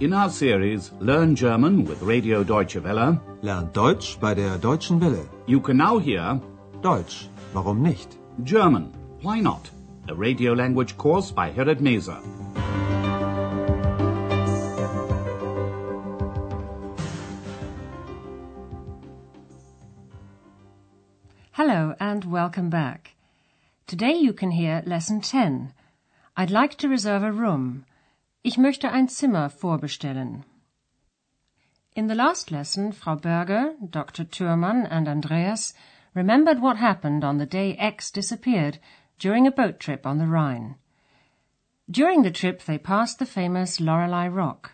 In our series Learn German with Radio Deutsche Welle, Lernt Deutsch bei der Deutschen Welle. you can now hear Deutsch, warum nicht? German, Why Not? A radio language course by Herrad Meese. Hello and welcome back. Today you can hear Lesson 10. I'd like to reserve a room. Ich möchte ein Zimmer vorbestellen. In the last lesson, Frau Berger, Dr. Thürmann and Andreas remembered what happened on the day X disappeared during a boat trip on the Rhine. During the trip they passed the famous Lorelei Rock.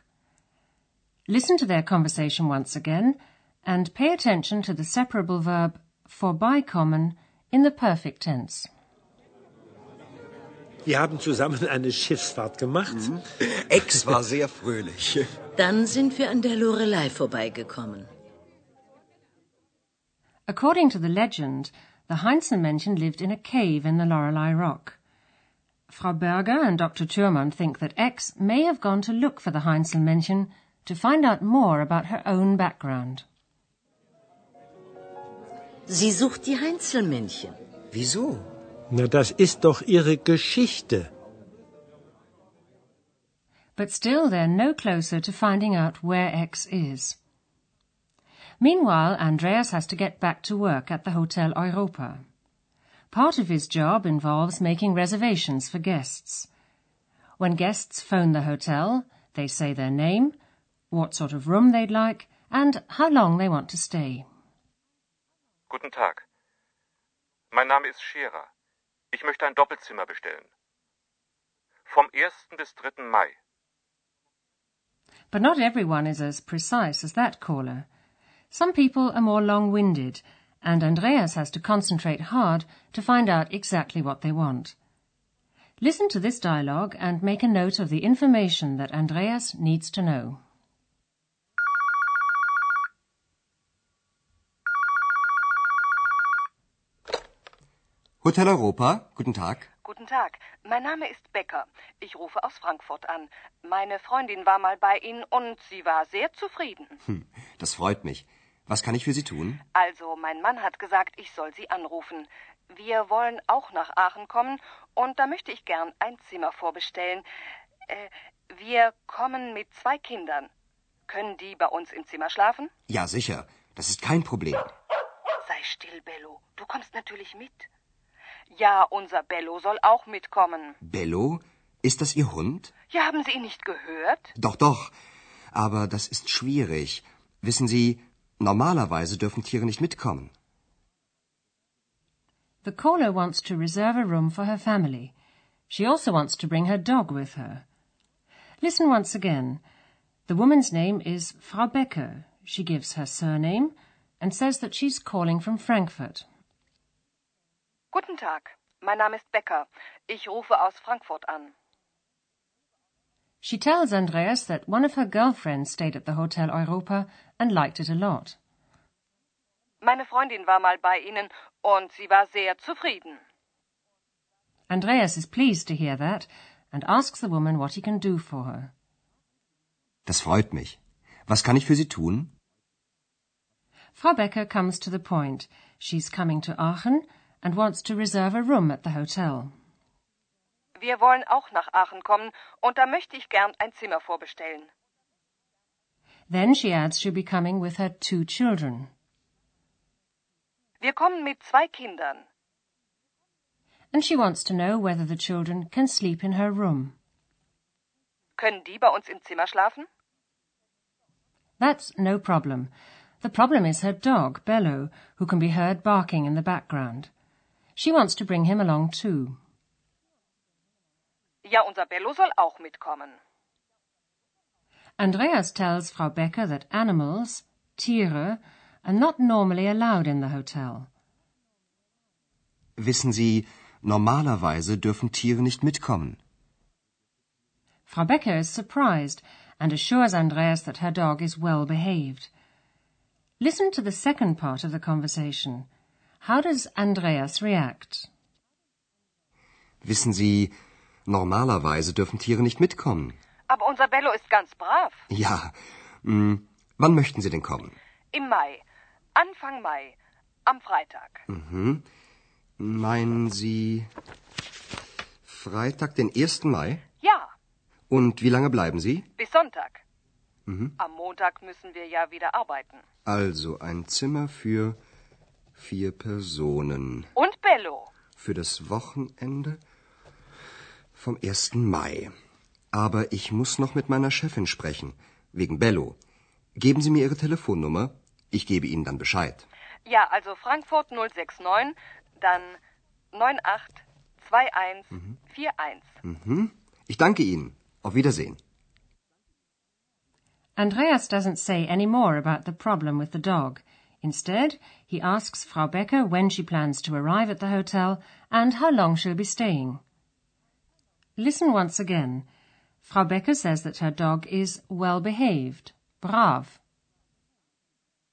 Listen to their conversation once again and pay attention to the separable verb vorbeikommen in the perfect tense. Wir haben zusammen eine Schiffsfahrt gemacht. Ex war sehr fröhlich. Dann sind wir an der Lorelei vorbeigekommen. According to the legend, the Heinzelmännchen lived in a cave in the Lorelei Rock. Frau Berger and Dr. Thürmann think that X may have gone to look for the Heinzelmännchen to find out more about her own background. Sie sucht die Heinzelmännchen. Wieso? Na, das ist doch ihre Geschichte. But still they're no closer to finding out where X is. Meanwhile, Andreas has to get back to work at the Hotel Europa. Part of his job involves making reservations for guests. When guests phone the hotel, they say their name, what sort of room they'd like, and how long they want to stay. Guten Tag. Mein Name ist Scherer. Ich möchte ein Doppelzimmer bestellen. Vom 1. bis 3. Mai. But not everyone is as precise as that caller. Some people are more long-winded, and Andreas has to concentrate hard to find out exactly what they want. Listen to this dialogue and make a note of the information that Andreas needs to know. Hotel Europa, guten Tag. Guten Tag, mein Name ist Becker. Ich rufe aus Frankfurt an. Meine Freundin war mal bei Ihnen und sie war sehr zufrieden. Hm, das freut mich. Was kann ich für Sie tun? Also, mein Mann hat gesagt, ich soll Sie anrufen. Wir wollen auch nach Aachen kommen und da möchte ich gern ein Zimmer vorbestellen. Äh, wir kommen mit zwei Kindern. Können die bei uns im Zimmer schlafen? Ja, sicher. Das ist kein Problem. Sei still, Bello. Du kommst natürlich mit. Ja, unser Bello soll auch mitkommen. Bello? Ist das Ihr Hund? Ja, haben Sie ihn nicht gehört? Doch, doch. Aber das ist schwierig. Wissen Sie, normalerweise dürfen Tiere nicht mitkommen. The caller wants to reserve a room for her family. She also wants to bring her dog with her. Listen once again. The woman's name is Frau Becker. She gives her surname and says that she's calling from Frankfurt. Guten Tag, mein Name ist Becker. Ich rufe aus Frankfurt an. She tells Andreas that one of her girlfriends stayed at the Hotel Europa and liked it a lot. Meine Freundin war mal bei Ihnen und sie war sehr zufrieden. Andreas is pleased to hear that and asks the woman what he can do for her. Das freut mich. Was kann ich für Sie tun? Frau Becker comes to the point. She's coming to Aachen and wants to reserve a room at the hotel. Wir wollen auch nach Aachen kommen und da möchte ich gern ein Zimmer vorbestellen. Then she adds she'll be coming with her two children. Wir kommen mit zwei Kindern. And she wants to know whether the children can sleep in her room. Können die bei uns im Zimmer schlafen? That's no problem. The problem is her dog, Bello, who can be heard barking in the background. She wants to bring him along too. Ja, unser Bello soll auch mitkommen. Andreas tells Frau Becker that animals, Tiere, are not normally allowed in the hotel. Wissen Sie, normalerweise dürfen Tiere nicht mitkommen. Frau Becker is surprised and assures Andreas that her dog is well behaved. Listen to the second part of the conversation. How does Andreas react? Wissen Sie, normalerweise dürfen Tiere nicht mitkommen. Aber unser Bello ist ganz brav. Ja. Hm, wann möchten Sie denn kommen? Im Mai. Anfang Mai. Am Freitag. Mhm. Meinen Sie Freitag, den 1. Mai? Ja, Und wie lange bleiben Sie? bis Sonntag. Mhm. Am Montag müssen wir ja wieder arbeiten. Also ein Zimmer für vier Personen. Und Bello. Für das Wochenende vom 1. Mai. Aber ich muss noch mit meiner Chefin sprechen. Wegen Bello. Geben Sie mir Ihre Telefonnummer. Ich gebe Ihnen dann Bescheid. Ja, also Frankfurt 069, dann 982141. Mhm. Ich danke Ihnen. Auf Wiedersehen. Andreas doesn't say any more about the problem with the dog. Instead, he asks Frau Becker when she plans to arrive at the hotel and how long she'll be staying. Listen once again. Frau Becker says that her dog is well behaved, brav.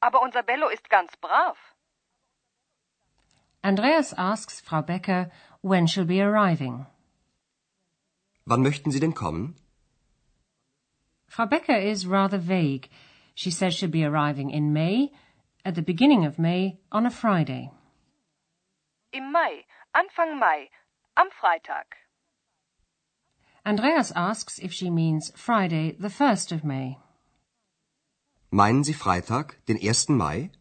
Aber unser Bello ist ganz brav. Andreas asks Frau Becker when she'll be arriving. Wann möchten Sie denn kommen? Frau Becker is rather vague. She says she'll be arriving in May, at the beginning of May, on a Friday. Im Mai. Anfang Mai. Am Freitag. Andreas asks if she means Friday, the 1st of May. Meinen Sie Freitag, den 1. Mai?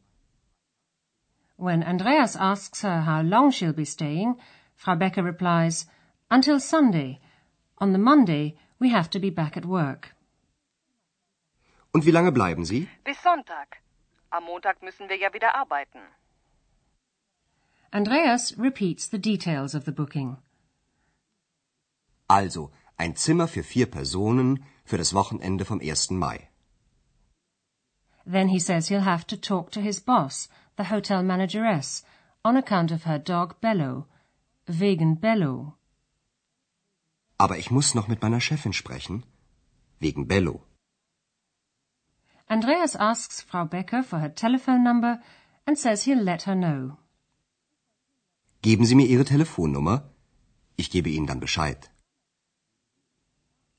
When Andreas asks her how long she'll be staying, Frau Becker replies, Until Sunday. On the Monday, we have to be back at work. Und wie lange bleiben Sie? Bis Sonntag. Am Montag müssen wir ja wieder arbeiten. Andreas repeats the details of the booking. Also, ein Zimmer für vier Personen für das Wochenende vom 1. Mai. Then he says he'll have to talk to his boss, the hotel manageress, on account of her dog Bello. Wegen Bello. Aber ich muss noch mit meiner Chefin sprechen. Wegen Bello. Andreas asks Frau Becker for her telephone number and says he'll let her know. Geben Sie mir Ihre Telefonnummer. Ich gebe Ihnen dann Bescheid.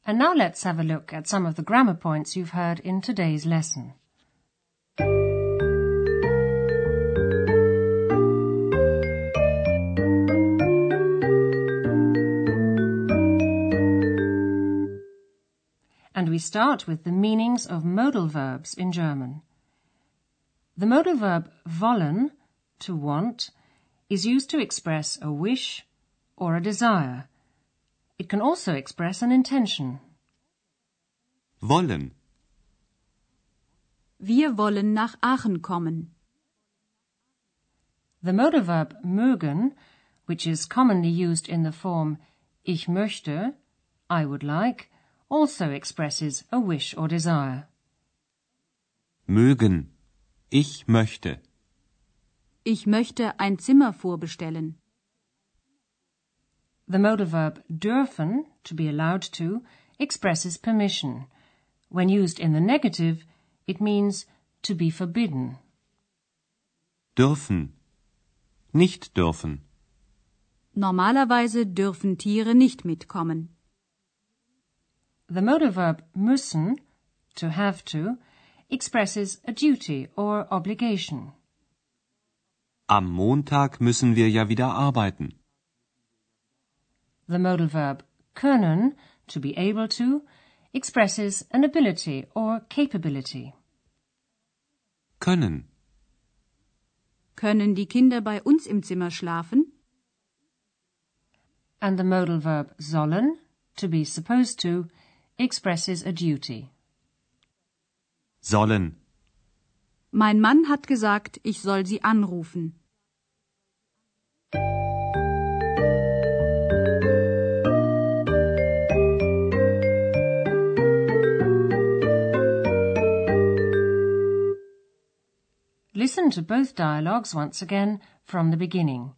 And now let's have a look at some of the grammar points you've heard in today's lesson. We start with the meanings of modal verbs in German. The modal verb wollen, to want, is used to express a wish or a desire. It can also express an intention. Wollen. Wir wollen nach Aachen kommen. The modal verb mögen, which is commonly used in the form ich möchte, I would like, also expresses a wish or desire. Mögen. Ich möchte. Ich möchte ein Zimmer vorbestellen. The modal verb dürfen, to be allowed to, expresses permission. When used in the negative, it means to be forbidden. Dürfen. Nicht dürfen. Normalerweise dürfen Tiere nicht mitkommen. The modal verb müssen, to have to, expresses a duty or obligation. Am Montag müssen wir ja wieder arbeiten. The modal verb können, to be able to, expresses an ability or capability. Können. Können die Kinder bei uns im Zimmer schlafen? And the modal verb sollen, to be supposed to, expresses a duty. Sollen. Mein Mann hat gesagt, ich soll sie anrufen. Listen to both dialogues once again from the beginning.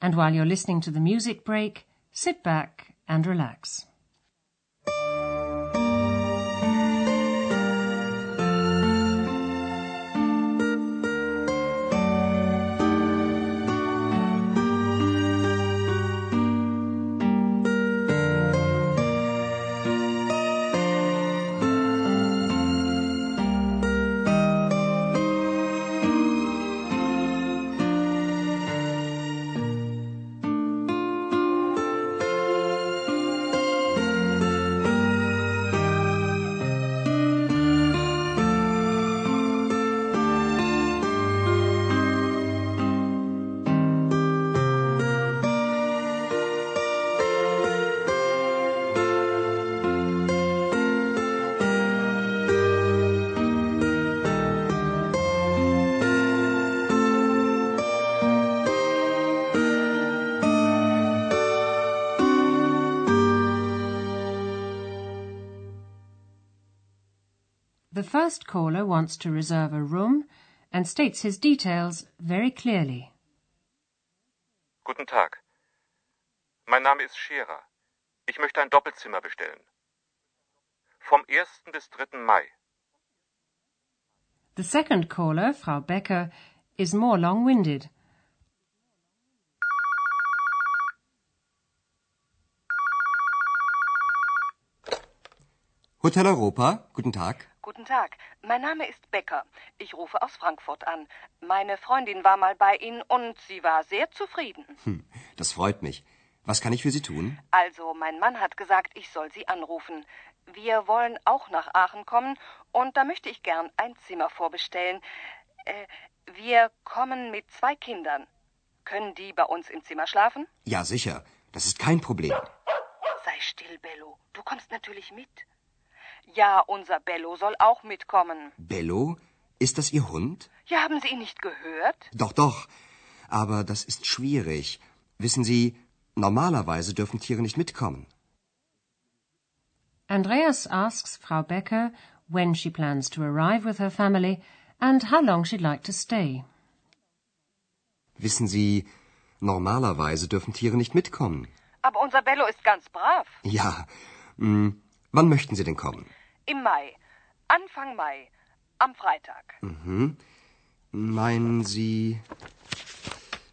And while you're listening to the music break, sit back and relax. First caller wants to reserve a room and states his details very clearly. Guten Tag. Mein Name ist Scherer. Ich möchte ein Doppelzimmer bestellen. Vom 1. bis 3. Mai. The second caller, Frau Becker, is more long-winded. Hotel Europa, guten Tag. Guten Tag. Mein Name ist Becker. Ich rufe aus Frankfurt an. Meine Freundin war mal bei Ihnen und sie war sehr zufrieden. Hm, das freut mich. Was kann ich für Sie tun? Also, mein Mann hat gesagt, ich soll Sie anrufen. Wir wollen auch nach Aachen kommen und da möchte ich gern ein Zimmer vorbestellen. Äh, wir kommen mit zwei Kindern. Können die bei uns im Zimmer schlafen? Ja, sicher. Das ist kein Problem. Sei still, Bello. Du kommst natürlich mit. Ja, unser Bello soll auch mitkommen. Bello? Ist das Ihr Hund? Ja, haben Sie ihn nicht gehört? Doch, doch. Aber das ist schwierig. Wissen Sie, normalerweise dürfen Tiere nicht mitkommen. Andreas asks Frau Becker when she plans to arrive with her family and how long she'd like to stay. Wissen Sie, normalerweise dürfen Tiere nicht mitkommen. Aber unser Bello ist ganz brav. Ja. Mh, wann möchten Sie denn kommen? Im Mai. Anfang Mai. Am Freitag. Mhm. Meinen Sie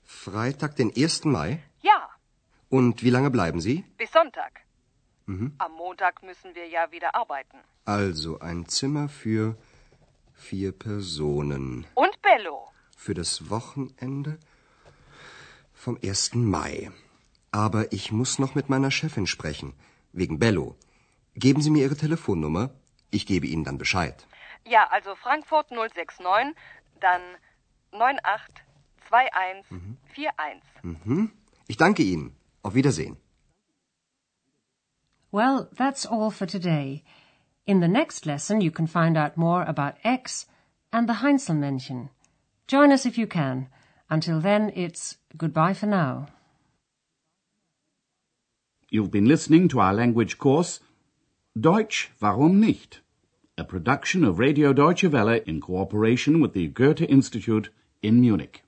Freitag, den 1. Mai? Ja. Und wie lange bleiben Sie? Bis Sonntag. Mhm. Am Montag müssen wir ja wieder arbeiten. Also ein Zimmer für vier Personen. Und Bello. Für das Wochenende vom 1. Mai. Aber ich muss noch mit meiner Chefin sprechen. Wegen Bello. Geben Sie mir Ihre Telefonnummer. Ich gebe Ihnen dann Bescheid. Ja, also Frankfurt 069, dann 982141. Mhm. Ich danke Ihnen. Auf Wiedersehen. Well, that's all for today. In the next lesson, you can find out more about X and the Heinzelmännchen. Join us if you can. Until then, it's goodbye for now. You've been listening to our language course, Deutsch, warum nicht? A production of Radio Deutsche Welle in cooperation with the Goethe Institute in Munich.